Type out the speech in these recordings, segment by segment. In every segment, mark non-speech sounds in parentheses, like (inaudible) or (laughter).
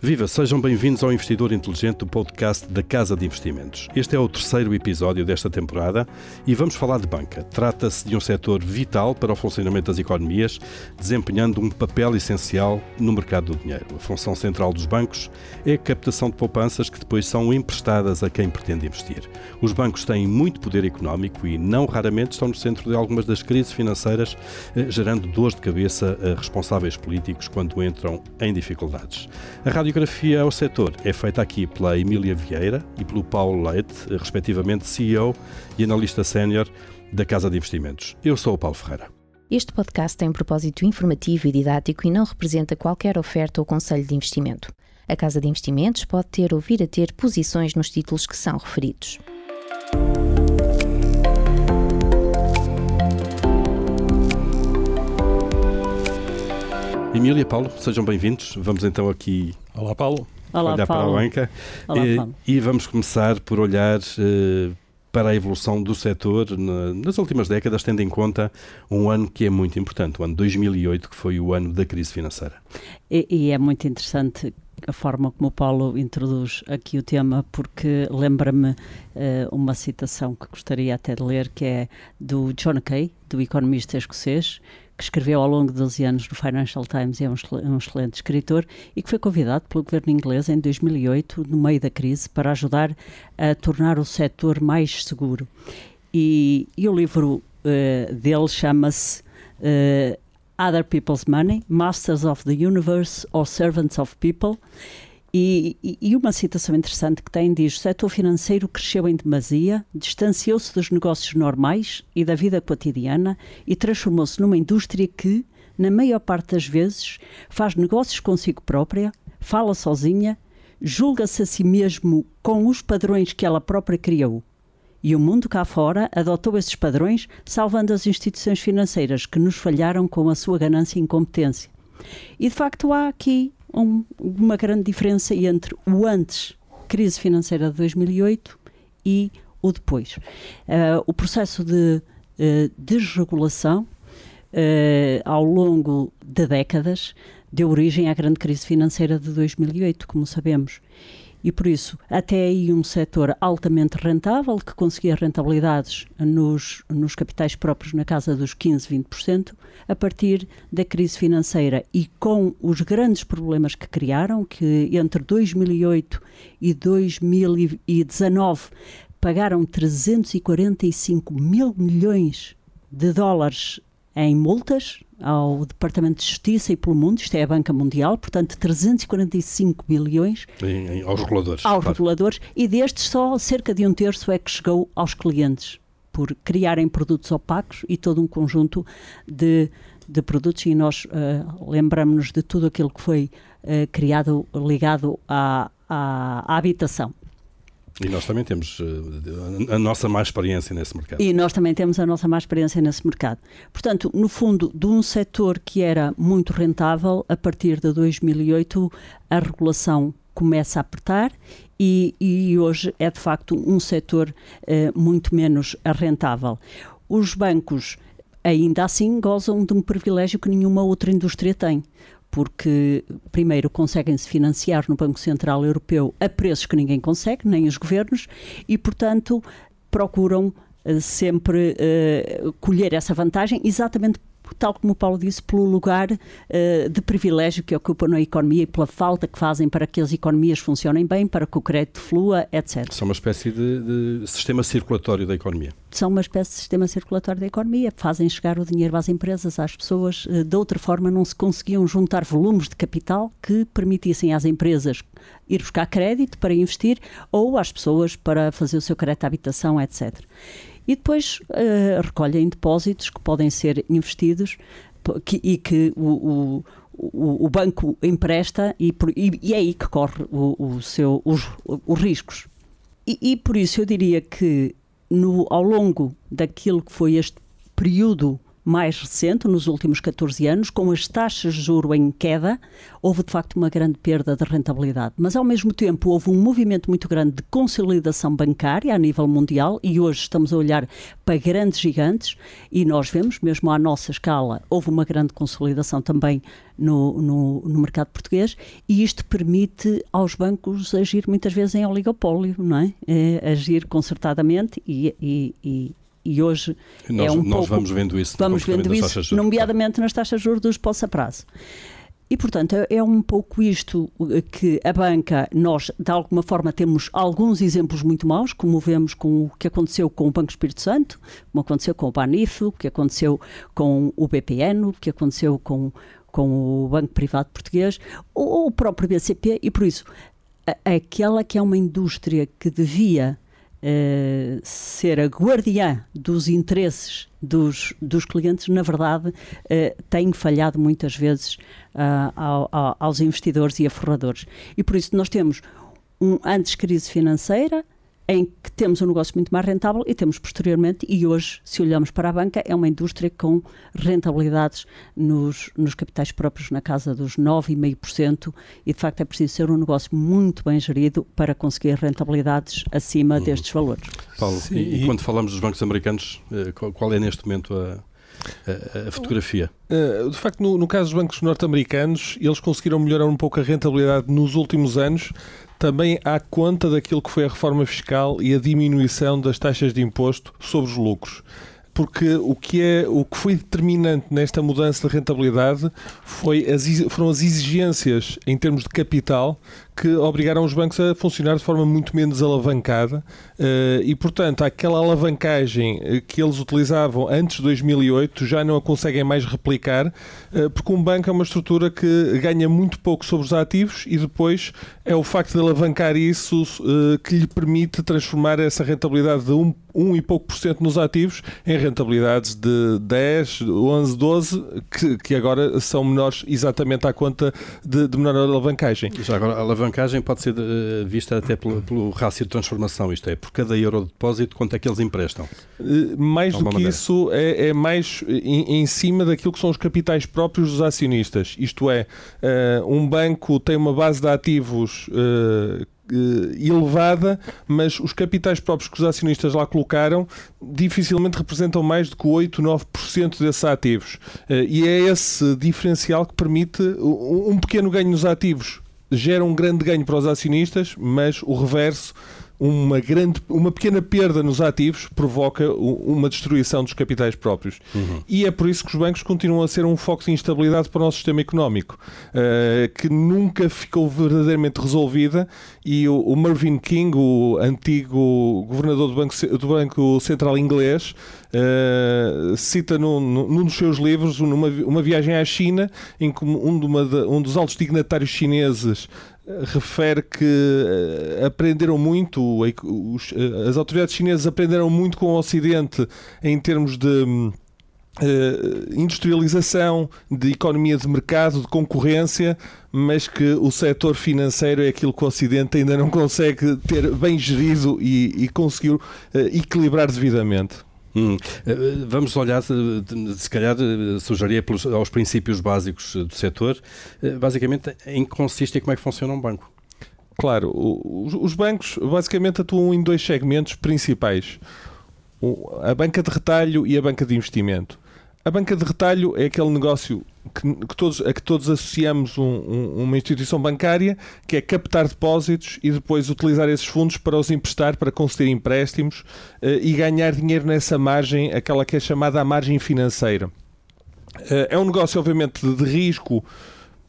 Viva, sejam bem-vindos ao Investidor Inteligente do podcast da Casa de Investimentos. Este é o terceiro episódio desta temporada e vamos falar de banca. Trata-se de um setor vital para o funcionamento das economias, desempenhando um papel essencial no mercado do dinheiro. A função central dos bancos é a captação de poupanças que depois são emprestadas a quem pretende investir. Os bancos têm muito poder económico e não raramente estão no centro de algumas das crises financeiras, eh, gerando dores de cabeça a responsáveis políticos quando entram em dificuldades. A Rádio radiografia ao setor é feita aqui pela Emília Vieira e pelo Paulo Leite, respectivamente CEO e analista sénior da Casa de Investimentos. Eu sou o Paulo Ferreira. Este podcast tem um propósito informativo e didático e não representa qualquer oferta ou conselho de investimento. A Casa de Investimentos pode ter ou vir a ter posições nos títulos que são referidos. Emília, Paulo, sejam bem-vindos. Vamos então aqui Olá, Paulo. Olá, olhar Paulo. para a banca Olá, e, Paulo. e vamos começar por olhar eh, para a evolução do setor na- nas últimas décadas, tendo em conta um ano que é muito importante, o ano 2008, que foi o ano da crise financeira. E, e é muito interessante a forma como o Paulo introduz aqui o tema, porque lembra-me eh, uma citação que gostaria até de ler, que é do John Kay, do economista escocês, que escreveu ao longo de 12 anos no Financial Times e é um, excel- um excelente escritor, e que foi convidado pelo governo inglês em 2008, no meio da crise, para ajudar a tornar o setor mais seguro. E, e o livro eh, dele chama-se eh, Other People's Money, Masters of the Universe or Servants of People. E, e- uma citação interessante que tem diz: o setor financeiro cresceu em demasia, distanciou-se dos negócios normais e da vida cotidiana e transformou-se numa indústria que, na maior parte das vezes, faz negócios consigo própria, fala sozinha, julga-se a si mesmo com os padrões que ela própria criou. E o mundo cá fora adotou esses padrões, salvando as instituições financeiras que nos falharam com a sua ganância e incompetência. E de facto há aqui um- uma grande diferença entre o antes, crise financeira de 2008, e o depois. Ah, o processo de eh, desregulação eh, ao longo de décadas deu origem à grande crise financeira de 2008, como sabemos. E por isso, até aí um setor altamente rentável, que conseguia rentabilidades nos, nos capitais próprios na casa dos 15, 20%, a partir da crise financeira e com os grandes problemas que criaram, que entre 2008 e 2019 pagaram 345 mil milhões de dólares em multas ao Departamento de Justiça e pelo mundo, isto é a Banca Mundial, portanto 345 bilhões Em- em- aos reguladores. aos claro. reguladores e destes só cerca de um terço é que chegou aos clientes por criarem produtos opacos e todo um conjunto de, de produtos e nós eh, lembramos-nos de tudo aquilo que foi eh, criado ligado à, à, à habitação. E nós também temos eh, a nossa má experiência nesse mercado. E nós também temos a nossa má experiência nesse mercado. Portanto, no fundo, de um setor que era muito rentável, a partir de 2008 a regulação começa a apertar e, e hoje é de facto um setor eh, muito menos rentável. Os bancos ainda assim gozam de um privilégio que nenhuma outra indústria tem. Porque, primeiro, conseguem se financiar no Banco Central Europeu a preços que ninguém consegue, nem os governos, e, portanto, procuram eh, sempre eh, colher essa vantagem, exatamente tal como o Paulo disse, pelo lugar eh, de privilégio que ocupam na economia e pela falta que fazem para que as economias funcionem bem, para que o crédito flua, etc. São uma espécie de, de sistema circulatório da economia. São uma espécie de sistema circulatório da economia, fazem chegar o dinheiro às empresas, às pessoas. Eh, De outra forma, não se conseguiam juntar volumes de capital que permitissem às empresas ir buscar crédito para investir ou às pessoas para fazer o seu crédito à habitação, etc. E depois eh, recolhem depósitos que podem ser investidos que- e que o, o- o- banco empresta e, e- e é aí que corre o, o seu, os, os riscos. E, e por isso eu diria que no, ao longo daquilo que foi este período mais recente, nos últimos 14 anos, com as taxas de juro em queda, houve de facto uma grande perda de rentabilidade. Mas ao mesmo tempo houve um movimento muito grande de consolidação bancária a nível mundial e hoje estamos a olhar para grandes gigantes e nós vemos, mesmo à nossa escala, houve uma grande consolidação também no, no, no mercado português e isto permite aos bancos agir muitas vezes em oligopólio, não é? é agir concertadamente e, e, e e hoje nós, é um nós pouco, vamos vendo isso, vamos vendo isso nomeadamente nas taxas de juros dos poça prazo. E, portanto, é, é um pouco isto que a banca, nós, de alguma forma, temos alguns exemplos muito maus, como vemos com o que aconteceu com o Banco Espírito Santo, como aconteceu com o Banif, o que aconteceu com o BPN, o que aconteceu com, com o Banco Privado Português, ou o próprio BCP, e por isso, aquela que é uma indústria que devia Uh, ser a guardiã dos interesses dos, dos clientes, na verdade, uh, tem falhado muitas vezes uh, ao, ao, aos investidores e a forradores. E por isso nós temos um antes crise financeira, em que temos um negócio muito mais rentável e temos posteriormente, e hoje, se olhamos para a banca, é uma indústria com rentabilidades nos, nos capitais próprios na casa dos 9,5% e de facto é preciso ser um negócio muito bem gerido para conseguir rentabilidades acima uhum. destes valores. Paulo, e, e, quando falamos dos bancos americanos, eh, qual é neste momento a, a, a, fotografia? Uh, de facto, no, no, caso dos bancos norte-americanos, eles conseguiram melhorar um pouco a rentabilidade nos últimos anos, também à conta daquilo que foi a reforma fiscal e a diminuição das taxas de imposto sobre os lucros. Porque o que, é, o que foi determinante nesta mudança de rentabilidade foi as, foram as exigências em termos de capital que obrigaram os bancos a funcionar de forma muito menos alavancada eh, e, portanto, aquela alavancagem eh, que eles utilizavam antes de 2008 já não a conseguem mais replicar, eh, porque um banco é uma estrutura que ganha muito pouco sobre os ativos e depois é o facto de alavancar isso que lhe permite transformar essa rentabilidade de 1, 1 e pouco por cento nos ativos em rentabilidades de 10, 11, 12, que, que agora são menores exatamente à conta de, de menor alavancagem. Já agora, alavancagem pode ser eh, vista até pelo, pelo rácio de transformação, isto é, por cada euro de depósito, quanto é que eles emprestam? Eh, mais do que maneira. isso, é, é mais em, em, cima daquilo que são os capitais próprios dos acionistas. Isto é, uh, um banco tem uma base de ativos elevada, mas os capitais próprios que os acionistas lá colocaram dificilmente representam mais do que 8, 9% desses ativos. E é esse diferencial que permite um pequeno ganho nos ativos gera um grande ganho para os acionistas, mas o reverso uma, grande, uma pequena perda nos ativos provoca uma destruição dos capitais próprios. Uhum. E é por isso que os bancos continuam a ser um foco de instabilidade para o nosso sistema económico, uh, que nunca ficou verdadeiramente resolvida. E o, o, Mervyn King, o antigo governador do Banco, do banco Central Inglês, uh, cita num, num, dos seus livros uma, uma viagem à China, em que um, uma, um dos altos dignatários chineses refere que eh, aprenderam muito, eh, as autoridades chinesas aprenderam muito com o Ocidente em termos de Uh, industrialização, de economia de mercado, de concorrência, mas que o setor financeiro é aquilo que o Ocidente ainda não (laughs) consegue ter bem gerido e, conseguiu equilibrar devidamente. Hum. Eh, vamos olhar, se calhar, eh, sugeria pelos, aos princípios básicos do setor, eh, basicamente em que consiste e como é que funciona um banco. Claro, os bancos basicamente atuam em dois segmentos principais: a banca de retalho e a banca de investimento. A banca de retalho é aquele negócio que, que todos, a que todos associamos um, um, uma instituição bancária, que é captar depósitos e depois utilizar esses fundos para os emprestar, para conceder empréstimos uh, e ganhar dinheiro nessa margem, aquela que é chamada a margem financeira. Uh, é um negócio, obviamente, de, de risco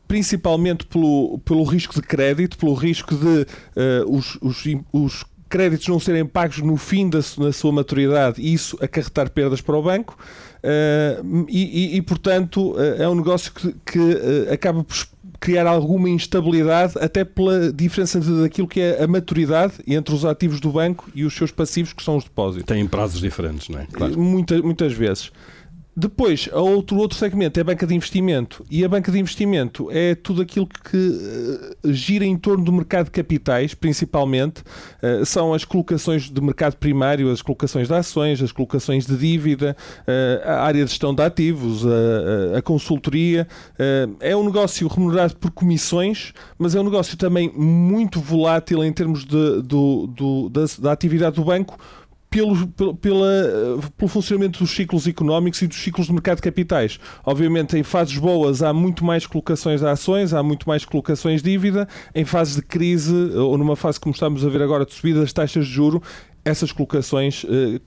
principalmente pelo, pelo risco de crédito, pelo risco de uh, os, os, os créditos não serem pagos no fim da, da sua maturidade e isso acarretar perdas para o banco. Uh, e, e, e, portanto, uh, é um negócio que, que uh, acaba por criar alguma instabilidade, até pela diferença daquilo que é a maturidade entre os ativos do banco e os seus passivos, que são os depósitos. Têm prazos diferentes, não é? Claro. Muita, muitas vezes. Depois, outro, outro segmento é a banca de investimento. E a banca de investimento é tudo aquilo que uh, gira em torno do mercado de capitais, principalmente. Uh, são as colocações de mercado primário, as colocações de ações, as colocações de dívida, uh, a área de gestão de ativos, a, a consultoria. é um negócio remunerado por comissões, mas é um negócio também muito volátil em termos de, do, do, da, da atividade do banco pelo, pelo, pela, pelo funcionamento dos ciclos económicos e dos ciclos de mercado de capitais. Obviamente, em fases boas há muito mais colocações de ações, há muito mais colocações de dívida. Em fases de crise, ou numa fase como estamos a ver agora, de subida das taxas de juro, essas colocações uh,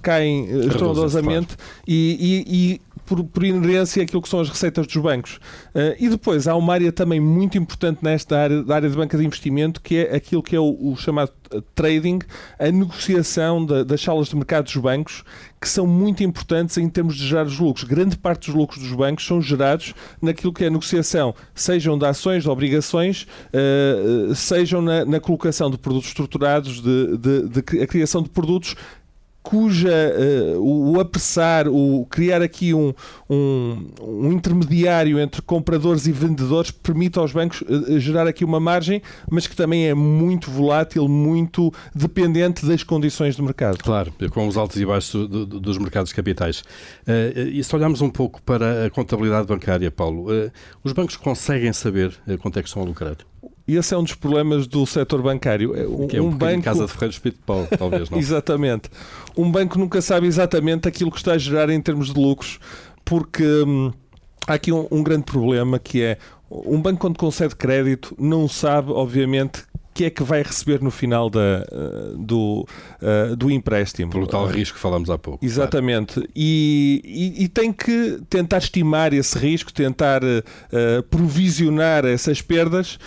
caem estrondosamente claro. e, e, e por, por inerência aquilo que são as receitas dos bancos. Uh, e depois há uma área também muito importante nesta área, da área de banca de investimento, que é aquilo que é o, o chamado eh, trading, a negociação da, das salas de mercado dos bancos, que são muito importantes em termos de gerar os lucros. Grande parte dos lucros dos bancos são gerados naquilo que é a negociação, sejam de ações, de obrigações, uh, sejam na, na, colocação de produtos estruturados, de, de, de a criação de produtos cuja uh, o, apressar, o criar aqui um, um, um, intermediário entre compradores e vendedores permite aos bancos uh, gerar aqui uma margem, mas que também é muito volátil, muito dependente das condições do mercado. Claro, com os altos e baixos do, do, dos mercados capitais. Uh, e se olharmos um pouco para a contabilidade bancária, Paulo, os bancos conseguem saber quanto é que estão a lucrar? E esse é um dos problemas do setor bancário. É um, que é um, um banco... Casa de Ferreiros Espírito de Paulo, talvez, (laughs) não? exatamente. Um banco nunca sabe exatamente aquilo que está a gerar em termos de lucros, porque hum, há aqui um, um grande problema que é um banco quando concede crédito não sabe, obviamente, que é que vai receber no final da, uh, do, uh, do empréstimo. Pelo tal risco que falamos há pouco. Exatamente. Claro. E, e, e, tem que tentar estimar esse risco, tentar uh, provisionar essas perdas.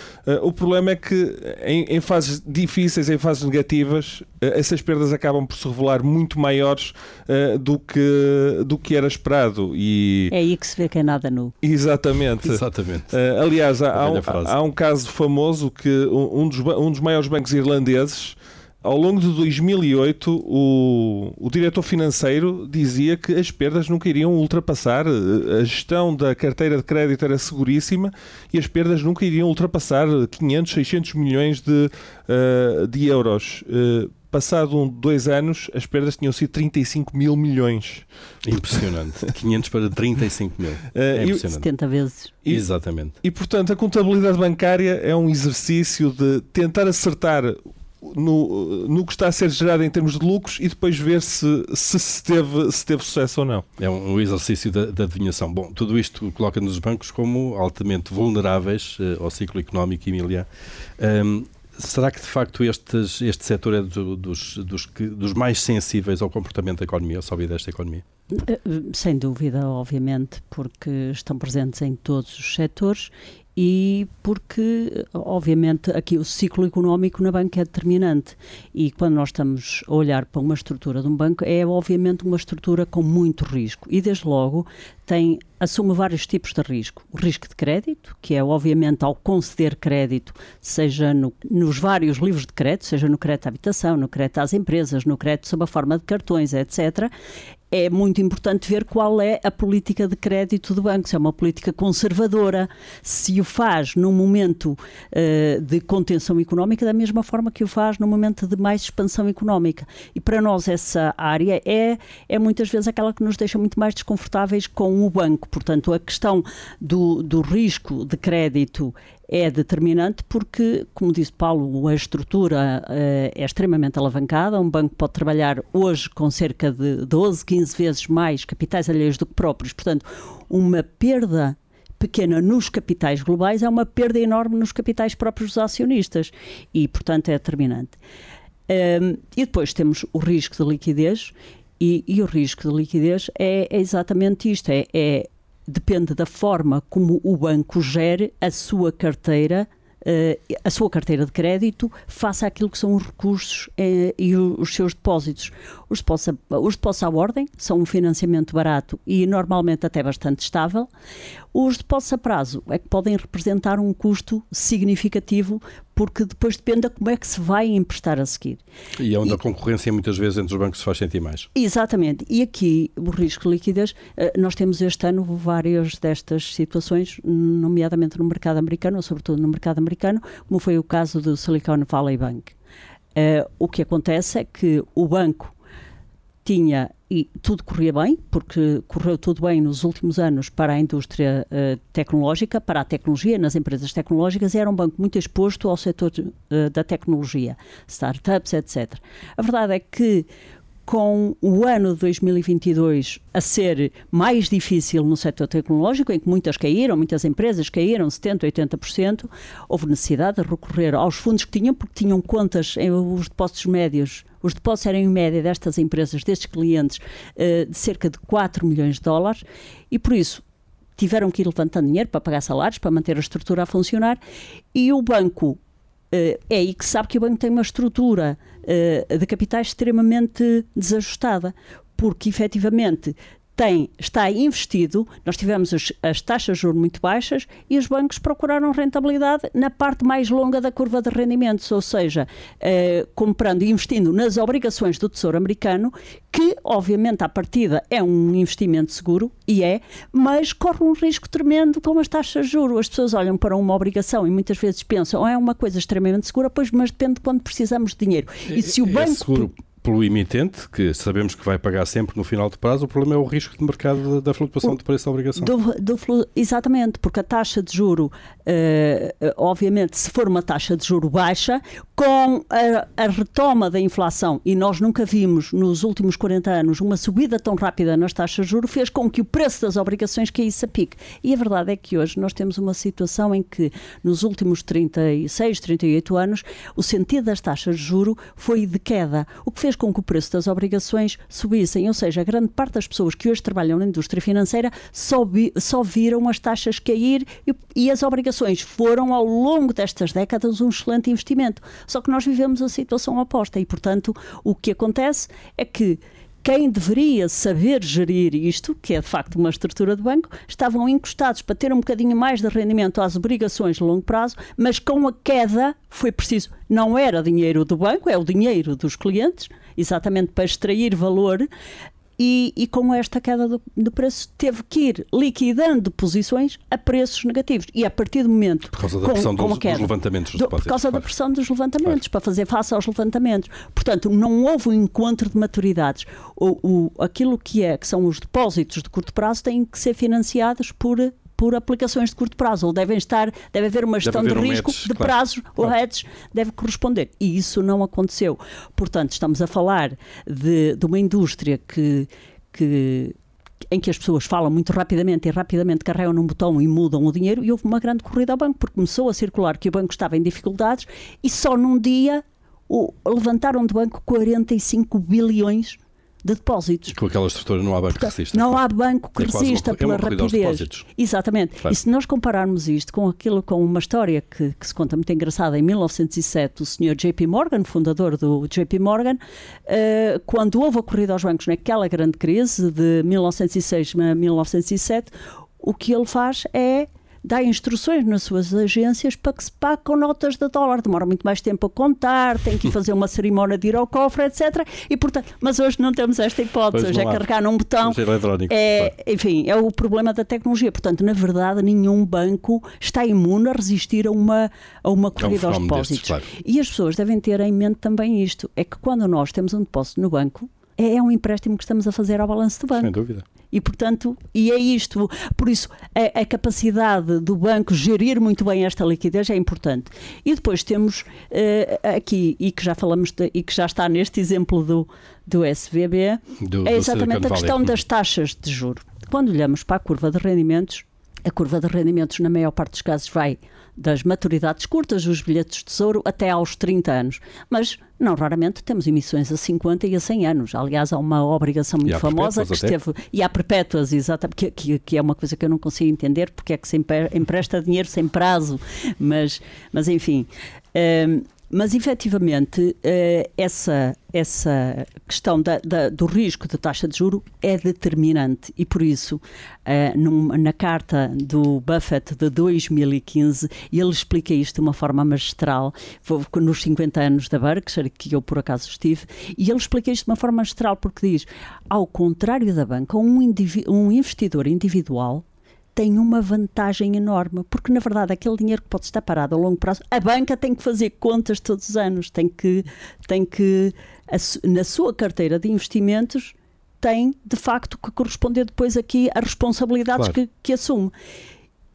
o problema é que em, em, fases difíceis, em fases negativas, essas perdas acabam por se revelar muito maiores do, que, do que era esperado. E... É aí que se vê que é nada nu. Exatamente. Exatamente. aliás, há, há, um, há um caso famoso que um dos um dos maiores bancos irlandeses, ao longo de 2008, o, o diretor financeiro dizia que as perdas nunca iriam ultrapassar, a gestão da carteira de crédito era seguríssima e as perdas nunca iriam ultrapassar 500, 600 milhões de, uh, de euros. Uh, passado um, dois anos, as perdas tinham sido 35 mil milhões. Impressionante. (laughs) 500 para 35 mil. É impressionante. 70 vezes. E, Exatamente. E, portanto, a contabilidade bancária é um exercício de tentar acertar no, no que está a ser gerado em termos de lucros e depois ver se se, se, teve, se teve sucesso ou não. É um exercício da, da adivinhação. Bom, tudo isto coloca-nos os bancos como altamente vulneráveis uh, ao ciclo económico, Emília. Um, Será que de facto este setor é do, dos, dos, dos, mais sensíveis ao comportamento da economia, ao sobe desta economia? Eh, sem dúvida, obviamente, porque estão presentes em todos os setores e porque, obviamente, aqui o ciclo económico na banca é determinante. E quando nós estamos a olhar para uma estrutura de um banco, é obviamente uma estrutura com muito risco. E, desde logo, tem, assume vários tipos de risco. O risco de crédito, que é, obviamente, ao conceder crédito, seja no, nos vários livros de crédito, seja no crédito à habitação, no crédito às empresas, no crédito sob a forma de cartões, etc., é muito importante ver qual é a política de crédito do banco, se é uma política conservadora, se o faz num momento uh, de contenção económica da mesma forma que o faz num momento de mais expansão económica. E para nós essa área é, é muitas vezes aquela que nos deixa muito mais desconfortáveis com o banco. Portanto, a questão do, do risco de crédito é determinante porque, como disse Paulo, a estrutura uh, é extremamente alavancada. Um banco pode trabalhar hoje com cerca de 12, 15 vezes mais capitais alheios do que próprios. Portanto, uma perda pequena nos capitais globais é uma perda enorme nos capitais próprios dos acionistas e, portanto, é determinante. Um, e depois temos o risco de liquidez e, e o risco de liquidez é, é exatamente isto, é, é depende da forma como o banco gere a sua carteira Uh, a sua carteira de crédito faça aquilo que são os recursos uh, e os seus depósitos. Os depósitos, os depósitos à ordem são um financiamento barato e normalmente até bastante estável. Os depósitos a prazo é que podem representar um custo significativo porque depois depende de como é que se vai emprestar a seguir. E é onde e, a concorrência muitas vezes entre os bancos se faz sentir mais. Exatamente. E aqui o risco de liquidez, eh, nós temos este ano várias destas situações, nomeadamente no mercado americano, ou sobretudo no mercado americano, como foi o caso do Silicon Valley Bank. Uh, o que acontece é que o banco tinha e tudo corria bem, porque correu tudo bem nos últimos anos para a indústria uh, tecnológica, para a tecnologia, nas empresas tecnológicas, era um banco muito exposto ao setor uh, da tecnologia, startups, etc. A verdade é que com o ano de 2022 a ser mais difícil no setor tecnológico, em que muitas caíram, muitas empresas caíram 70%, 80%, houve necessidade de recorrer aos fundos que tinham, porque tinham contas, em, os depósitos médios, os depósitos eram em média destas empresas, destes clientes, uh, de cerca de 4 milhões de dólares, e por isso tiveram que ir levantando dinheiro para pagar salários, para manter a estrutura a funcionar, e o banco Uh, é aí que sabe que o banco tem uma estrutura uh, de capitais extremamente desajustada, porque efetivamente tem, está investido, nós tivemos as, as, taxas de juros muito baixas e os bancos procuraram rentabilidade na parte mais longa da curva de rendimentos, ou seja, eh, comprando e investindo nas obrigações do Tesouro Americano, que obviamente à partida é um investimento seguro, e é, mas corre um risco tremendo com as taxas de juros. As pessoas olham para uma obrigação e muitas vezes pensam, é uma coisa extremamente segura, pois, mas depende de quando precisamos de dinheiro. E se o é banco... É pelo emitente, que sabemos que vai pagar sempre no final de prazo, o problema é o risco de mercado da flutuação o, de preço da obrigação. Do, do, exatamente, porque a taxa de juro, uh, obviamente, se for uma taxa de juro baixa, com a, a, retoma da inflação, e nós nunca vimos nos últimos 40 anos uma subida tão rápida nas taxas de juro, fez com que o preço das obrigações caísse a pique. E a verdade é que hoje nós temos uma situação em que, nos últimos 36, 38 anos, o sentido das taxas de juro foi de queda, o que fez com que o preço das obrigações subissem. Ou seja, a grande parte das pessoas que hoje trabalham na indústria financeira só, vi, só viram as taxas cair e, e as obrigações foram, ao longo destas décadas, um excelente investimento. Só que nós vivemos a situação oposta e, portanto, o que acontece é que quem deveria saber gerir isto, que é de facto uma estrutura de banco, estavam encostados para ter um bocadinho mais de rendimento às obrigações de longo prazo, mas com a queda foi preciso, não era dinheiro do banco, é o dinheiro dos clientes, exatamente para extrair valor, e, e, com esta queda do, do, preço teve que ir liquidando posições a preços negativos. E a partir do momento. Por causa da pressão com, dos, queda, dos, levantamentos dos depósitos. Por causa da pressão dos levantamentos, claro. para fazer face aos levantamentos. Portanto, não houve um encontro de maturidades. O, o, aquilo que é que são os depósitos de curto prazo têm que ser financiados por por aplicações de curto prazo, ou devem estar, deve haver uma gestão haver de um risco hedge, de claro. prazos, claro. o hedge deve corresponder. E isso não aconteceu. Portanto, estamos a falar de, de uma indústria que, que em que as pessoas falam muito rapidamente e rapidamente carregam num botão e mudam o dinheiro e houve uma grande corrida ao banco porque começou a circular que o banco estava em dificuldades e só num dia o, levantaram do banco 45 bilhões de depósitos. Com aquela estrutura não há banco que resista. Não há banco que é resista uma, pela é rapidez. Exatamente. Claro. E se nós compararmos isto com aquilo, com uma história que, que, se conta muito engraçada, em 1907, o senhor JP Morgan, fundador do JP Morgan, uh, quando houve a corrida aos bancos naquela grande crise de 1906 a 1907, o que ele faz é dá instruções nas suas agências para que se pague com notas de dólar. Demora muito mais tempo a contar, tem que fazer uma cerimónia de ir ao cofre, etc. E, portanto, mas hoje não temos esta hipótese. Hoje é carregar num botão. É, enfim, é o problema da tecnologia. Portanto, na verdade, nenhum banco está imune a resistir a uma, a uma corrida é um aos depósitos. Destes, claro. E as pessoas devem ter em mente também isto: é que quando nós temos um depósito no banco, é um empréstimo que estamos a fazer ao balanço do banco. Sem dúvida. E, portanto, e é isto. Por isso, a, a, capacidade do banco gerir muito bem esta liquidez é importante. E depois temos uh, aqui, e que já falamos, de, e que já está neste exemplo do, do SVB, do, é exatamente a questão das taxas de juro. Quando olhamos para a curva de rendimentos, a curva de rendimentos, na maior parte dos casos, vai das maturidades curtas dos bilhetes de tesouro até aos 30 anos. Mas não raramente temos emissões a 50 e a 100 anos. Aliás, há uma obrigação muito famosa que esteve. Até. E há perpétuas, exatamente, que, que, que, é uma coisa que eu não consigo entender porque é que se empresta dinheiro sem prazo. Mas, mas enfim. Um, mas efetivamente eh, essa, essa questão da, da, do risco da taxa de juro é determinante. E por isso eh, na carta do Buffett de 2015 ele explica isto de uma forma magistral. Nos 50 anos da Berkshire que eu por acaso estive e ele explica isto de uma forma magistral porque diz ao contrário da banca um, um investidor individual tem uma vantagem enorme, porque na verdade aquele dinheiro que pode estar parado a longo prazo, a banca tem que fazer contas todos os anos, tem que, tem que na sua carteira de investimentos, tem de facto que corresponder depois aqui a responsabilidades claro. que, que assume.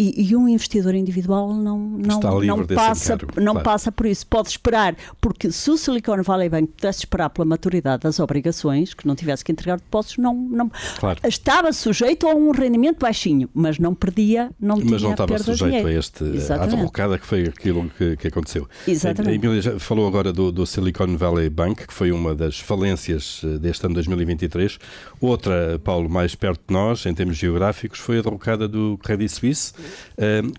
E, e, um investidor individual não, não, não, passa, não claro. passa por isso. Pode esperar, porque se o Silicon Valley Bank pudesse esperar pela maturidade das obrigações, que não tivesse que entregar depósitos, não, não claro. estava sujeito a um rendimento baixinho, mas não perdia, não mas tinha Mas não estava sujeito a este à derrocada que foi aquilo que, que aconteceu. Exatamente. A Emília já falou agora do, do Silicon Valley Bank, que foi uma das falências eh, deste ano 2023. Outra, Paulo, mais perto de nós, em termos geográficos, foi a derrocada do Credit Suisse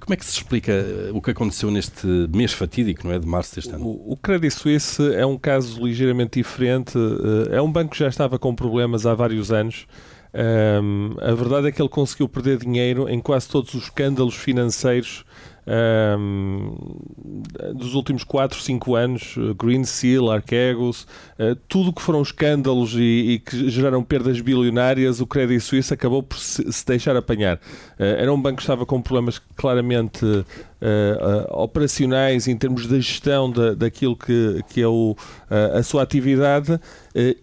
como é que se explica eh, o que aconteceu neste mês fatídico, não é, de março deste ano? O, o Credit Suisse é um caso ligeiramente diferente. Eh, é um banco que já estava com problemas há vários anos. Um, a verdade é que ele conseguiu perder dinheiro em quase todos os escândalos financeiros dos últimos 4, 5 anos, eh, Green Seal, Archegos, uh, tudo que foram escândalos e, e, que geraram perdas bilionárias, o Credit Suisse acabou por se, se deixar apanhar. Uh, era um banco que estava com problemas claramente uh, operacionais em termos de gestão da, daquilo que, que é o, a sua atividade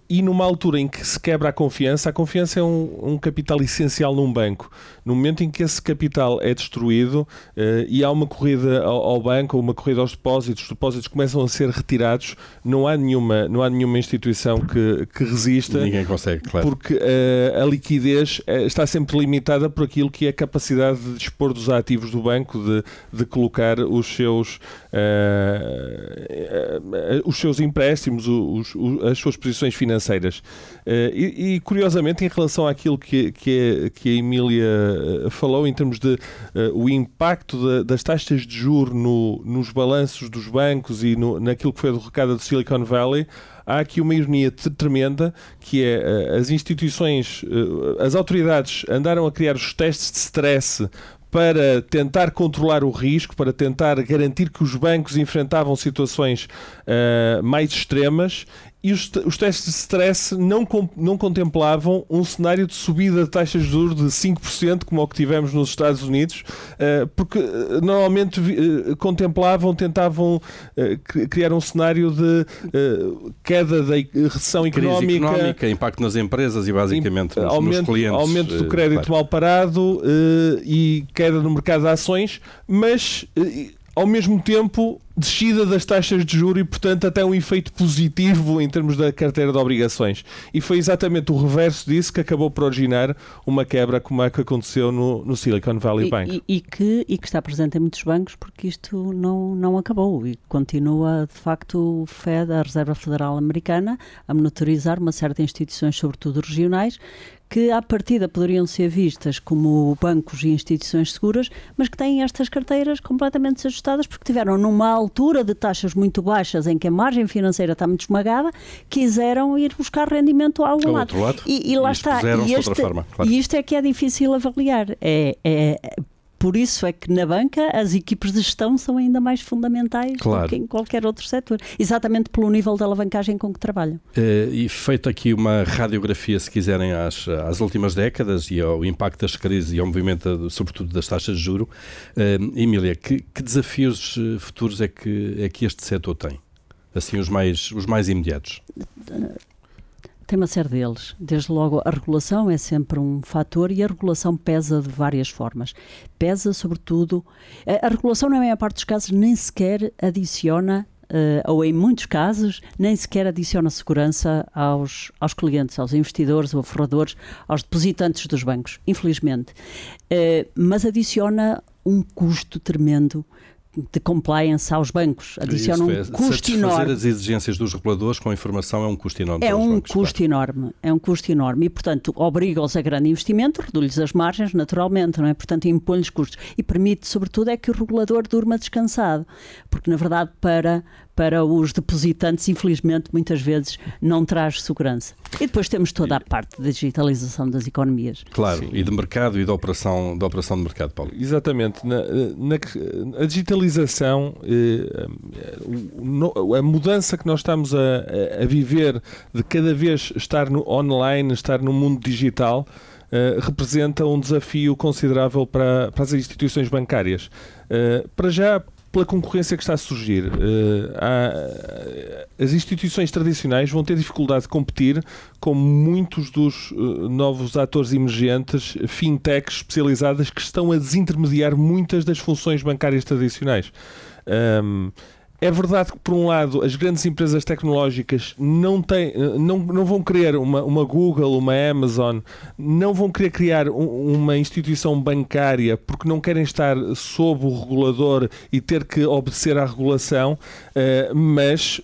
e numa altura em que se quebra a confiança, a confiança é um, um capital essencial num banco. No momento em que esse capital é destruído e há uma corrida ao, ao, banco, uma corrida aos depósitos, os depósitos começam a ser retirados, não há nenhuma, não há nenhuma instituição que, que resista. Ninguém consegue, claro. Porque uh, a liquidez está sempre limitada por aquilo que é a capacidade de dispor dos ativos do banco, de, de colocar os seus, uh, os seus empréstimos, os, os, as suas posições financeiras. E, e, curiosamente, em relação àquilo que, que, a, que a Emília falou, em termos de o impacto da, das taxas de juro no, nos balanços dos bancos e no, naquilo que foi a derrocada do Silicon Valley, há aqui uma ironia tremenda que é eh, as instituições, eh, as autoridades andaram a criar os testes de stress para tentar controlar o risco, para tentar garantir que os bancos enfrentavam situações uh, mais extremas e os, os, testes de stress não, não contemplavam um cenário de subida de taxas de juros de 5%, como o que tivemos nos Estados Unidos, uh, porque uh, normalmente uh, contemplavam, tentavam criar um cenário de queda da recessão económica, Crise económica, impacto nas empresas e basicamente nos, aumento, nos clientes. Aumento do crédito claro. mal parado e queda no mercado de ações, mas ao mesmo tempo descida das taxas de juro e, portanto, até um efeito positivo em termos da carteira de obrigações. E foi exatamente o reverso disso que acabou por originar uma quebra como a que aconteceu no, no Silicon Valley e, Bank. E, e, que, e que está presente em muitos bancos porque isto não, não acabou e continua, de facto, o Fed, a Reserva Federal Americana, a monitorizar uma série de instituições, sobretudo regionais, que à partida poderiam ser vistas como bancos e instituições seguras, mas que têm estas carteiras completamente desajustadas porque tiveram numa altura de taxas muito baixas em que a margem financeira está muito esmagada, quiseram ir buscar rendimento a algum lado. lado. E, e lá está. E, este, claro. e isto é que é difícil avaliar. É, é por isso é que na banca as equipes de gestão são ainda mais fundamentais claro. do que em qualquer outro setor, exatamente pelo nível de alavancagem com que trabalham. Uh, e feito aqui uma radiografia, se quiserem, às, às últimas décadas e ao impacto das crises e ao movimento, sobretudo, das taxas de juro, uh, Emília, que, que, desafios eh, futuros é que, é que este setor tem? Assim, os mais, os mais imediatos. Tem uma série deles. Desde logo, a regulação é sempre um fator e a regulação pesa de várias formas. Pesa, sobretudo, a, a regulação, na maior parte dos casos, nem sequer adiciona Uh, ou em muitos casos, nem sequer adiciona segurança aos, aos clientes, aos investidores ou forradores, aos depositantes dos bancos, infelizmente. Uh, mas adiciona um custo tremendo de compliance aos bancos. Adiciona um é, custo enorme. as exigências dos reguladores com informação é um custo enorme. É um bancos, custo claro. enorme. É um custo enorme e, portanto, obriga-os a grande investimento, reduz-lhes as margens, naturalmente, não é? Portanto, impõe-lhes custos. E permite, sobretudo, é que o regulador durma descansado. Porque, na verdade, para para os depositantes, infelizmente, muitas vezes não traz segurança. E depois temos toda a parte da digitalização das economias. Claro, Sim. e de mercado e da operação, da operação de mercado, Paulo. Exatamente. Na, na a digitalização, eh, a mudança que nós estamos a, a viver de cada vez estar no online, estar no mundo digital, Uh, representa um desafio considerável para, para as instituições bancárias. Uh, para já, pela concorrência que está a surgir. Uh, há, as instituições tradicionais vão ter dificuldade de competir com muitos dos uh, novos atores emergentes, fintechs especializadas, que estão a desintermediar muitas das funções bancárias tradicionais. É verdade que, por um lado, as grandes empresas tecnológicas não, têm, não, não vão querer uma, uma Google, uma Amazon, não vão querer criar um, uma instituição bancária porque não querem estar sob o regulador e ter que obedecer à regulação, mas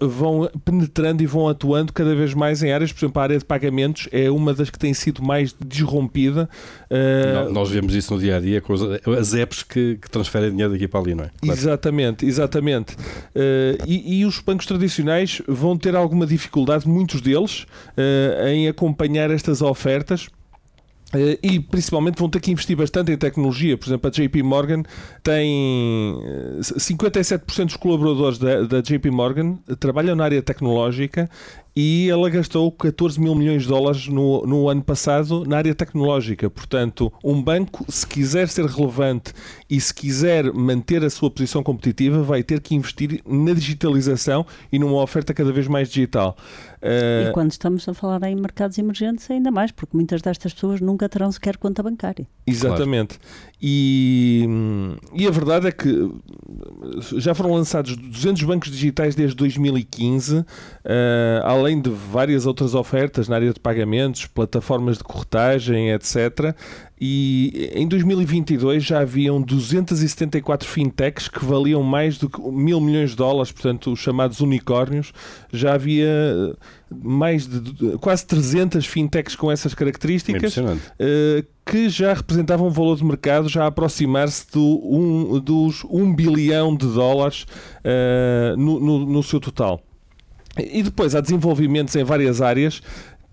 vão penetrando e vão atuando cada vez mais em áreas, por exemplo, a área de pagamentos é uma das que tem sido mais disrompida. Uh, nós vemos isso no dia a dia com as apps que, que transferem dinheiro daqui para ali, não é? Claro. Exatamente, exatamente. E, e, os bancos tradicionais vão ter alguma dificuldade, muitos deles, em acompanhar estas ofertas. Uh, e principalmente vão ter que investir bastante em tecnologia. Por exemplo, a JP Morgan tem 57% dos colaboradores da, da JP Morgan trabalham na área tecnológica e ela gastou 14 mil milhões de dólares no, no ano passado na área tecnológica. Portanto, um banco, se quiser ser relevante e se quiser manter a sua posição competitiva, vai ter que investir na digitalização e numa oferta cada vez mais digital. Uh... E quando estamos a falar em mercados emergentes, ainda mais, porque muitas destas pessoas nunca terão sequer conta bancária. Exatamente. Claro. E, e a verdade é que já foram lançados 200 bancos digitais desde 2015, uh, eh, além de várias outras ofertas na área de pagamentos, plataformas de corretagem, etc. E em 2022 já haviam 274 fintechs que valiam mais do que mil milhões de dólares, portanto, os chamados unicórnios. Já havia mais de quase 300 fintechs com essas características uh, que já representavam um valor de mercado já aproximar-se do um, dos 1 bilhão de dólares uh, no, no, no seu total. E depois há desenvolvimentos em várias áreas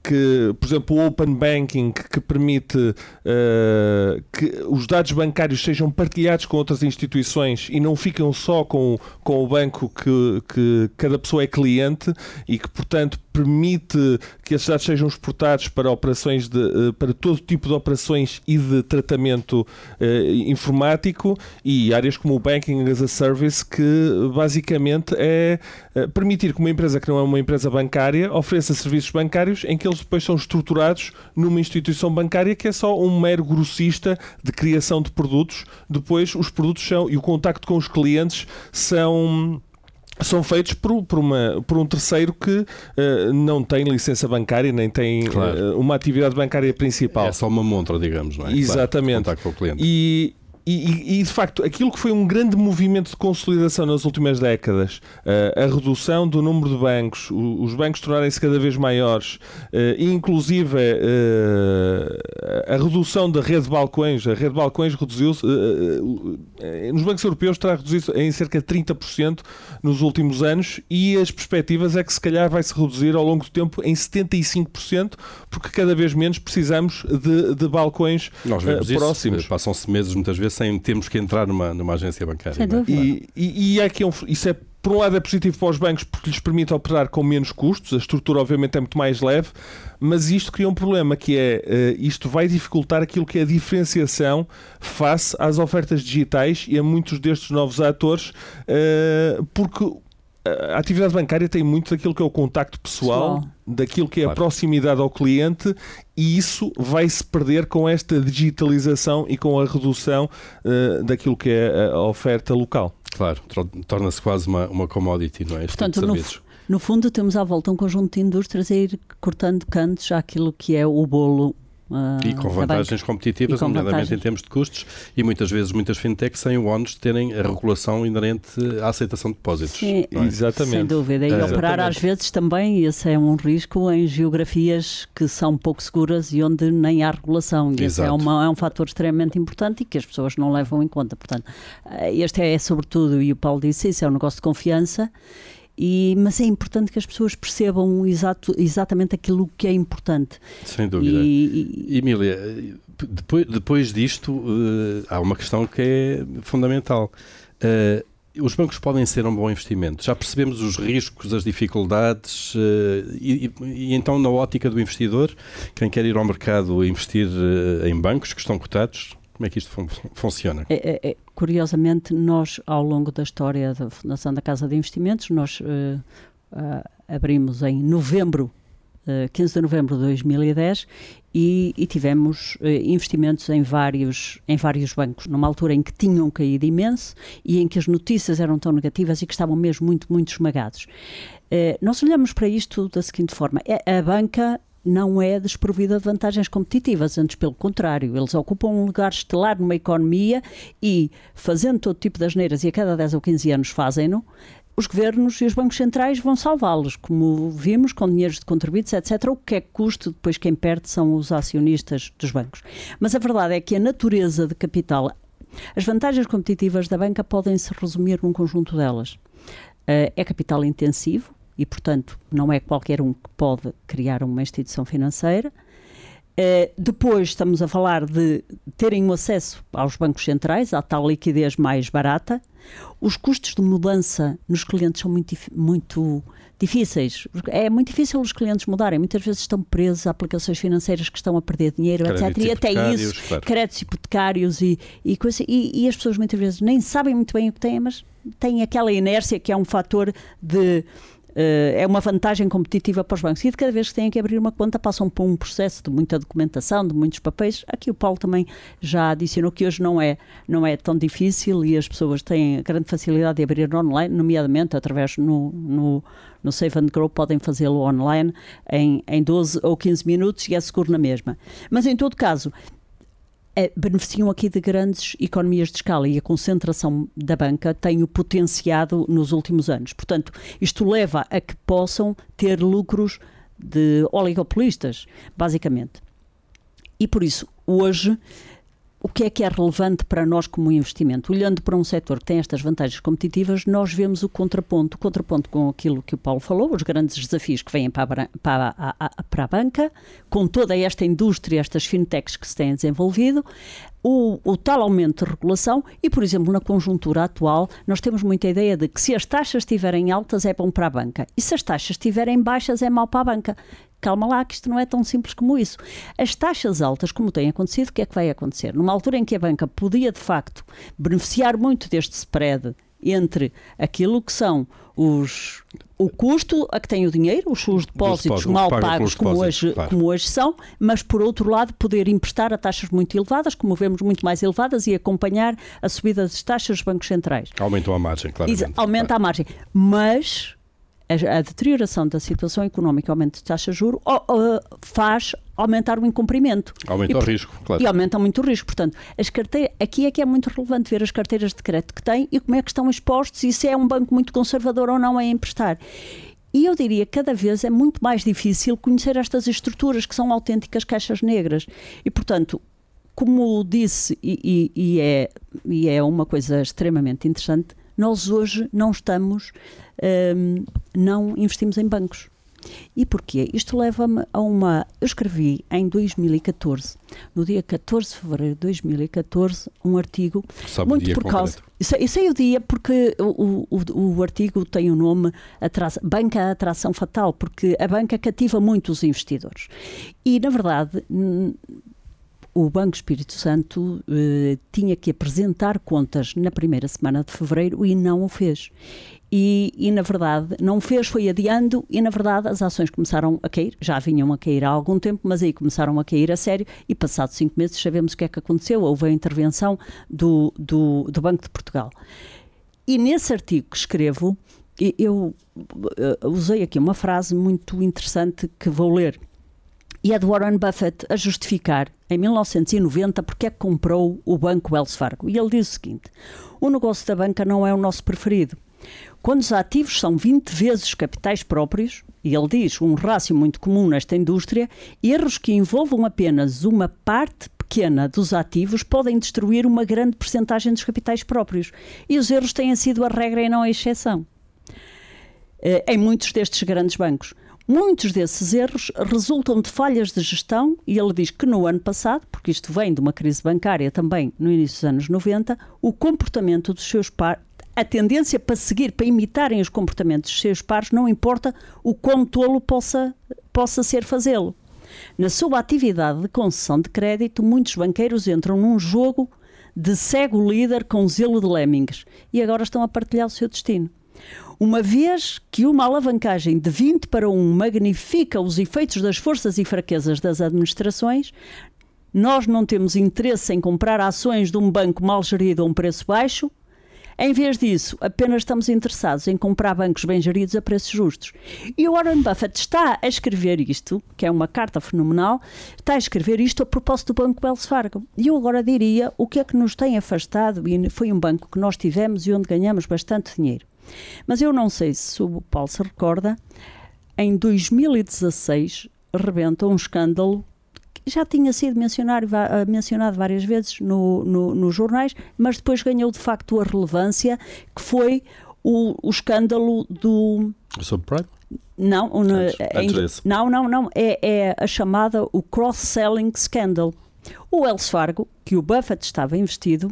que, por exemplo, o Open Banking, que permite uh, que os dados bancários sejam partilhados com outras instituições e não ficam só com, com o banco que, que cada pessoa é cliente e que, portanto, permite que esses dados sejam exportados para operações de, uh, para todo tipo de operações e de tratamento uh, informático e áreas como o Banking as a Service, que basicamente é permitir que uma empresa que não é uma empresa bancária ofereça serviços bancários em que eles depois são estruturados numa instituição bancária que é só um mero grossista de criação de produtos. Depois os produtos são e o contacto com os clientes são são feitos por, por, uma, por um terceiro que uh, não tem licença bancária nem tem claro. uh, uma atividade bancária principal. É só uma montra, digamos, não é? Exatamente. Claro, com o cliente. E, e, e, de facto, aquilo que foi um grande movimento de consolidação nas últimas décadas, uh, a redução do número de bancos, o, os bancos tornarem-se cada vez maiores, uh, inclusive uh, a redução da rede de balcões, a rede de balcões reduziu-se, nos bancos europeus terá reduzido em cerca de 30% nos últimos anos e as perspectivas é que se calhar vai se reduzir ao longo do tempo em 75%, porque cada vez menos precisamos de, de balcões Nós vemos próximos. Passam-se meses muitas vezes sem termos que entrar numa, numa agência bancária. Sem dúvida. E, e, e é que é um, isso é por um lado é positivo para os bancos porque lhes permite operar com menos custos, a estrutura obviamente é muito mais leve, mas isto cria um problema que é, uh, isto vai dificultar aquilo que é a diferenciação face às ofertas digitais e a muitos destes novos atores, uh, porque a atividade bancária tem muito daquilo que é o contacto pessoal, pessoal. Daquilo que é claro. a proximidade ao cliente, e isso vai se perder com esta digitalização e com a redução uh, daquilo que é a oferta local. Claro, torna-se quase uma, uma commodity, não é? Este Portanto, tipo no, no fundo, temos à volta um conjunto de indústrias a ir cortando cantos àquilo que é o bolo Uh, e com vantagens competitivas, e com nomeadamente vantagens. em termos de custos, e muitas vezes muitas fintechs sem o ónus de terem a regulação inerente à aceitação de depósitos. Sim, é? Exatamente. Sem dúvida. E é, operar às vezes também, esse é um risco em geografias que são pouco seguras e onde nem há regulação. E esse é, uma, é um fator extremamente importante e que as pessoas não levam em conta. Portanto, eh, este é sobretudo, e o Paulo disse isso, é um negócio de confiança e, mas é importante que as pessoas percebam exato, exatamente aquilo que é importante. Sem dúvida. E, e... Emília, depois, depois disto, uh, há uma questão que é fundamental. Uh, os bancos podem ser um bom investimento. Já percebemos os riscos, as dificuldades, uh, e, e, então, na ótica do investidor, quem quer ir ao mercado investir em bancos que estão cotados, como é que isto fun funciona? É, é, é, curiosamente, nós, ao longo da história da Fundação da Casa de Investimentos, nós uh, uh, abrimos em novembro, uh, eh, 15 de novembro de 2010, e, e tivemos investimentos em vários, em vários bancos, numa altura em que tinham caído imenso e em que as notícias eram tão negativas e que estavam mesmo muito, muito esmagados. nós olhamos para isto da seguinte forma: é, a banca não é desprovida de vantagens competitivas, antes pelo contrário, eles ocupam um lugar estelar numa economia e, fazendo todo tipo de asneiras, e a cada 10 ou 15 anos fazem-no, os governos e os bancos centrais vão salvá-los, como vimos, com dinheiros de contribuintes, etc. O que é que custa, depois quem perde são os acionistas dos bancos. Mas a verdade é que a natureza de capital, as vantagens competitivas da banca podem se resumir num conjunto delas. Uh, é capital intensivo, e, portanto, não é qualquer um que pode criar uma instituição financeira. Uh, depois estamos a falar de terem o acesso aos bancos centrais, à tal liquidez mais barata. Os custos de mudança nos clientes são muito, muito difíceis. É muito difícil os clientes mudarem. Muitas vezes estão presos a aplicações financeiras que estão a perder dinheiro, Créditos etc. E até isso, claro. créditos hipotecários e, e, coisa, e, e as pessoas muitas vezes nem sabem muito bem o que têm, mas têm aquela inércia que é um fator de é uma vantagem competitiva para os bancos. E de cada vez que têm que abrir uma conta, passam por um processo de muita documentação, de muitos papéis. Aqui o Paulo também já adicionou que hoje não é, não é tão difícil e as pessoas têm grande facilidade de abrir online, nomeadamente através no, no, no Save and Grow, podem fazê-lo online em, em 12 ou 15 minutos e é seguro na mesma. Mas em todo caso, beneficiam aqui de grandes economias de escala e a concentração da banca tem o potenciado nos últimos anos. Portanto, isto leva a que possam ter lucros de oligopolistas, basicamente. E por isso, hoje, o que é que é relevante para nós como investimento? Olhando para um setor que tem estas vantagens competitivas, nós vemos o contraponto, o contraponto com aquilo que o Paulo falou, os grandes desafios que vêm para a, para a, para a banca, com toda esta indústria, estas fintechs que se têm desenvolvido, o, o, tal aumento de regulação e, por exemplo, na conjuntura atual, nós temos muita ideia de que se as taxas estiverem altas é bom para a banca e se as taxas estiverem baixas é mau para a banca calma lá, que isto não é tão simples como isso. As taxas altas, como tem acontecido, o que é que vai acontecer? Numa altura em que a banca podia, de facto, beneficiar muito deste spread entre aquilo que são os o custo a que tem o dinheiro, os seus depósitos mal pagos como, hoje, claro. como hoje são, mas por outro lado poder emprestar a taxas muito elevadas, como vemos muito mais elevadas, e acompanhar a subida das taxas dos bancos centrais. Aumentou a margem, claro. Aumenta claro. a margem. Mas a, deterioração da situação económica, aumento de taxa de juros, faz aumentar o incumprimento. Aumenta e, o risco, claro. E aumenta muito o risco. Portanto, as carteiras, aqui é que é muito relevante ver as carteiras de crédito que têm e como é que estão expostos e se é um banco muito conservador ou não a emprestar. E eu diria que cada vez é muito mais difícil conhecer estas estruturas que são autênticas caixas negras. E, portanto, como disse, e, e, e é, e é uma coisa extremamente interessante, nós hoje não estamos um, não investimos em bancos. E porquê? Isto leva-me a uma. Eu escrevi em 2014, no dia 14 de fevereiro de 2014, um artigo. Sabe muito por causa. Eu sei o dia porque o, o, o artigo tem o nome atra, Banca Atração Fatal, porque a banca cativa muito os investidores. E, na verdade, o Banco Espírito Santo eh, tinha que apresentar contas na primeira semana de fevereiro e não o fez. E, e, na verdade não fez, foi adiando e na verdade as ações começaram a cair, já vinham a cair há algum tempo, mas aí começaram a cair a sério e passados cinco meses sabemos o que é que aconteceu, houve a intervenção do, do, do Banco de Portugal. E nesse artigo que escrevo, eu uh, usei aqui uma frase muito interessante que vou ler E é de Warren Buffett a justificar, em 1990, porque é que comprou o banco Wells Fargo. E ele diz o seguinte: o negócio da banca não é o nosso preferido. Quando os ativos são 20 vezes capitais próprios, e ele diz um rácio muito comum nesta indústria, erros que envolvam apenas uma parte pequena dos ativos podem destruir uma grande percentagem dos capitais próprios. E os erros têm sido a regra e não a exceção. Eh, em muitos destes grandes bancos. Muitos desses erros resultam de falhas de gestão, e ele diz que no ano passado, porque isto vem de uma crise bancária também no início dos anos 90, o comportamento dos seus pares, a tendência para seguir, para imitarem os comportamentos dos seus pares, não importa o quão tolo possa, possa ser fazê-lo. Na sua atividade de concessão de crédito, muitos banqueiros entram num jogo de cego líder com zelo de lemmings e agora estão a partilhar o seu destino. Uma vez que uma alavancagem de 20 para 1 magnifica os efeitos das forças e fraquezas das administrações, nós não temos interesse em comprar ações de um banco mal gerido a um preço baixo, em vez disso, apenas estamos interessados em comprar bancos bem geridos a preços justos. E o Warren Buffett está a escrever isto, que é uma carta fenomenal, está a escrever isto a propósito do Banco Wells Fargo. E eu agora diria o que é que nos tem afastado, e foi um banco que nós tivemos e onde ganhamos bastante dinheiro. Mas eu não sei se o Paulo se recorda, em 2016 rebenta um escândalo já tinha sido mencionado, ah, mencionado várias vezes no, no, nos jornais, mas depois ganhou de facto a relevância, que foi o, o escândalo do. Subprime? Não, antes, é, antes não, não, não. É, é a chamada o cross-selling scandal. O Wells Fargo, que o Buffett estava investido,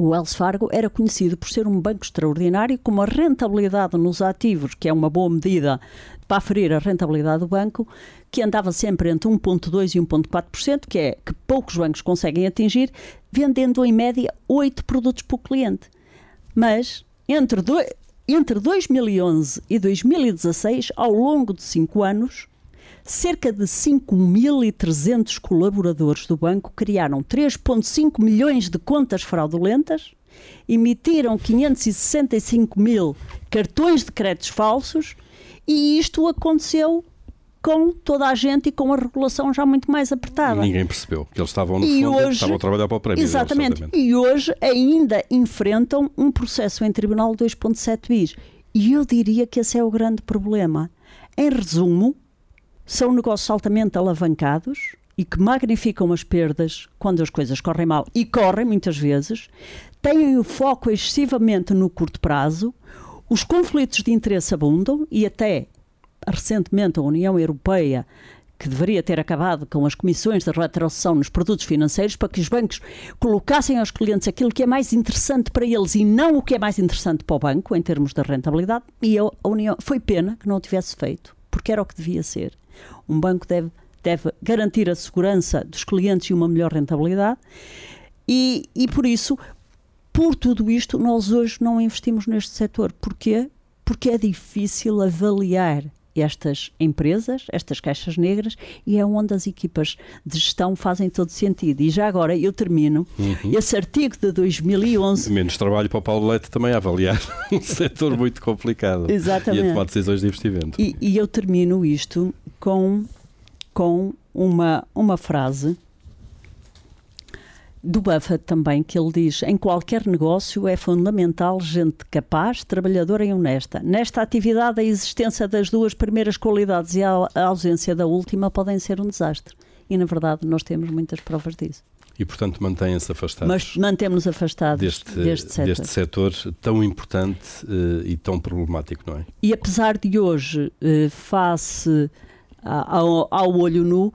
o Wells Fargo era conhecido por ser um banco extraordinário, com uma rentabilidade nos ativos, que é uma boa medida para aferir a rentabilidade do banco, que andava sempre entre 1,2% e 1,4%, que é que poucos bancos conseguem atingir, vendendo em média 8 produtos por cliente. Mas entre, do, entre 2011 e 2016, ao longo de 5 anos, cerca de 5.300 colaboradores do banco criaram 3,5 milhões de contas fraudulentas, emitiram 565 mil cartões de créditos falsos e isto aconteceu com toda a gente e com a regulação já muito mais apertada. Ninguém percebeu que eles estavam no e fundo, hoje, estavam a trabalhar para o prémio. Exatamente. E hoje ainda enfrentam um processo em tribunal de 2.7 bis. E eu diria que esse é o grande problema. Em resumo, são negócios altamente alavancados e que magnificam as perdas quando as coisas correm mal. E correm muitas vezes, têm o foco excessivamente no curto prazo, os conflitos de interesse abundam e até recentemente a União Europeia que deveria ter acabado com as comissões de retrocessão nos produtos financeiros para que os bancos colocassem aos clientes aquilo que é mais interessante para eles e não o que é mais interessante para o banco em termos de rentabilidade. E a União foi pena que não o tivesse feito, porque era o que devia ser. Um banco deve, deve garantir a segurança dos clientes e uma melhor rentabilidade. E, e por isso, por tudo isto, nós hoje não investimos neste setor. Porquê? Porque é difícil avaliar estas empresas, estas caixas negras, e é onde as equipas de gestão fazem todo sentido. E já agora eu termino. Uhum. Esse artigo de 2011. Menos trabalho para o Paulo Leite também a avaliar (laughs) um setor muito complicado. Exatamente. E a tomar decisões de investimento. E, e eu termino isto com, com uma, uma frase do Buffett também, que ele diz: em qualquer negócio é fundamental gente capaz, trabalhadora e honesta. Nesta atividade, a existência das duas primeiras qualidades e a ausência da última podem ser um desastre. E, na verdade, nós temos muitas provas disso. E, portanto, mantêm-se afastados. Mas mantemos afastados deste, deste setor. Deste setor tão importante uh, e tão problemático, não é? E apesar de hoje, uh, face ao, ao olho nu,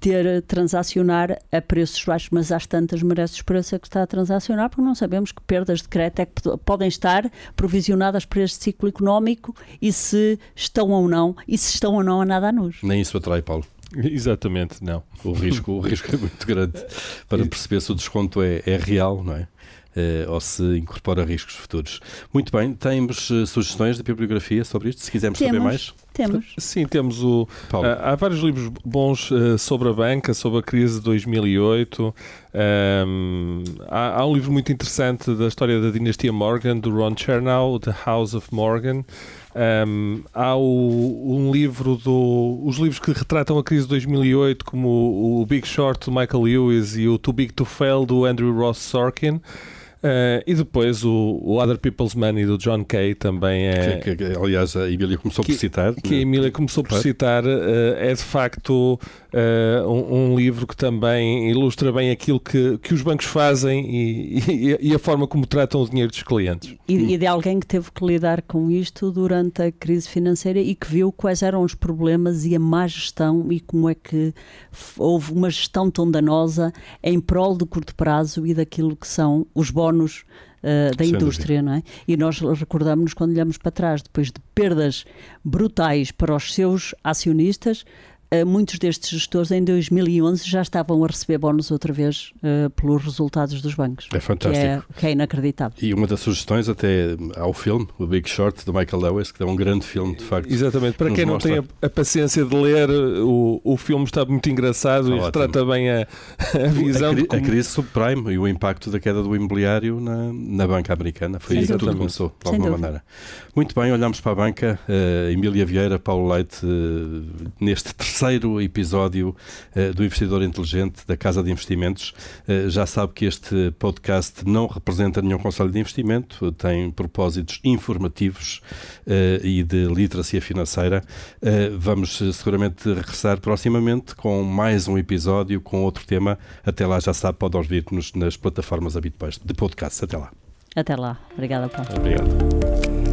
ter a transacionar a preços baixos, mas às tantas merece o preço que está a transacionar, porque não sabemos que perdas de crédito é que podem estar provisionadas para este ciclo económico e se estão ou não, e se estão ou não a nada a nos. Nem isso atrai, Paulo. Exatamente, não. O risco, o risco é muito grande (laughs) para perceber se o desconto é, é real, não é? Uh, ou se incorpora riscos futuros. Muito bem, temos uh, sugestões de bibliografia sobre isto, se quisermos temos, saber mais? Temos. Sim, temos o. Uh, há vários livros bons uh, sobre a banca, sobre a crise de 2008. Um, há, há, um livro muito interessante da história da dinastia Morgan, do Ron Chernow, The House of Morgan. Um, há o, um livro do. Os livros que retratam a crise de 2008, como o, o Big Short do Michael Lewis e o Too Big to Fail do Andrew Ross Sorkin. Uh, e depois o, o, Other People's Money do John Kay também é. Que, que, aliás, a Emília começou que, por citar. Que a Emília começou por citar, uh, é de facto uh, um, um, livro que também ilustra bem aquilo que, que os bancos fazem e, e, e a forma como tratam o dinheiro dos clientes. E, e, de alguém que teve que lidar com isto durante a crise financeira e que viu quais eram os problemas e a má gestão e como é que houve uma gestão tão danosa em prol do curto prazo e daquilo que são os bónus bónus uh, da Sem indústria, dúvida. não é? E nós recordamos-nos quando olhamos para trás, depois de perdas brutais para os seus acionistas, muitos destes gestores em 2011 já estavam a receber bónus outra vez uh, pelos resultados dos bancos. É fantástico. Que é, que é, inacreditável. E uma das sugestões até ao filme, o Big Short, do Michael Lewis, que é um grande filme, de facto. Exatamente. Para quem não mostra... tem a, a, paciência de ler, o, o filme está muito engraçado e retrata bem a, a visão. A, cri, como... a, crise subprime e o impacto da queda do imobiliário na, na banca americana. Foi aí que tudo começou, de alguma maneira. Muito bem, olhamos para a banca. Uh, Emília Vieira, Paulo Leite, neste terceiro episódio uh, do Investidor Inteligente da Casa de Investimentos. Uh, já sabe que este podcast não representa nenhum conselho de investimento, tem propósitos informativos uh, e de literacia financeira. vamos seguramente regressar proximamente com mais um episódio, com outro tema. Até lá, já sabe, pode ouvir-nos nas plataformas habituais de podcast. Até lá. Até lá. Obrigada, Paulo. Obrigado.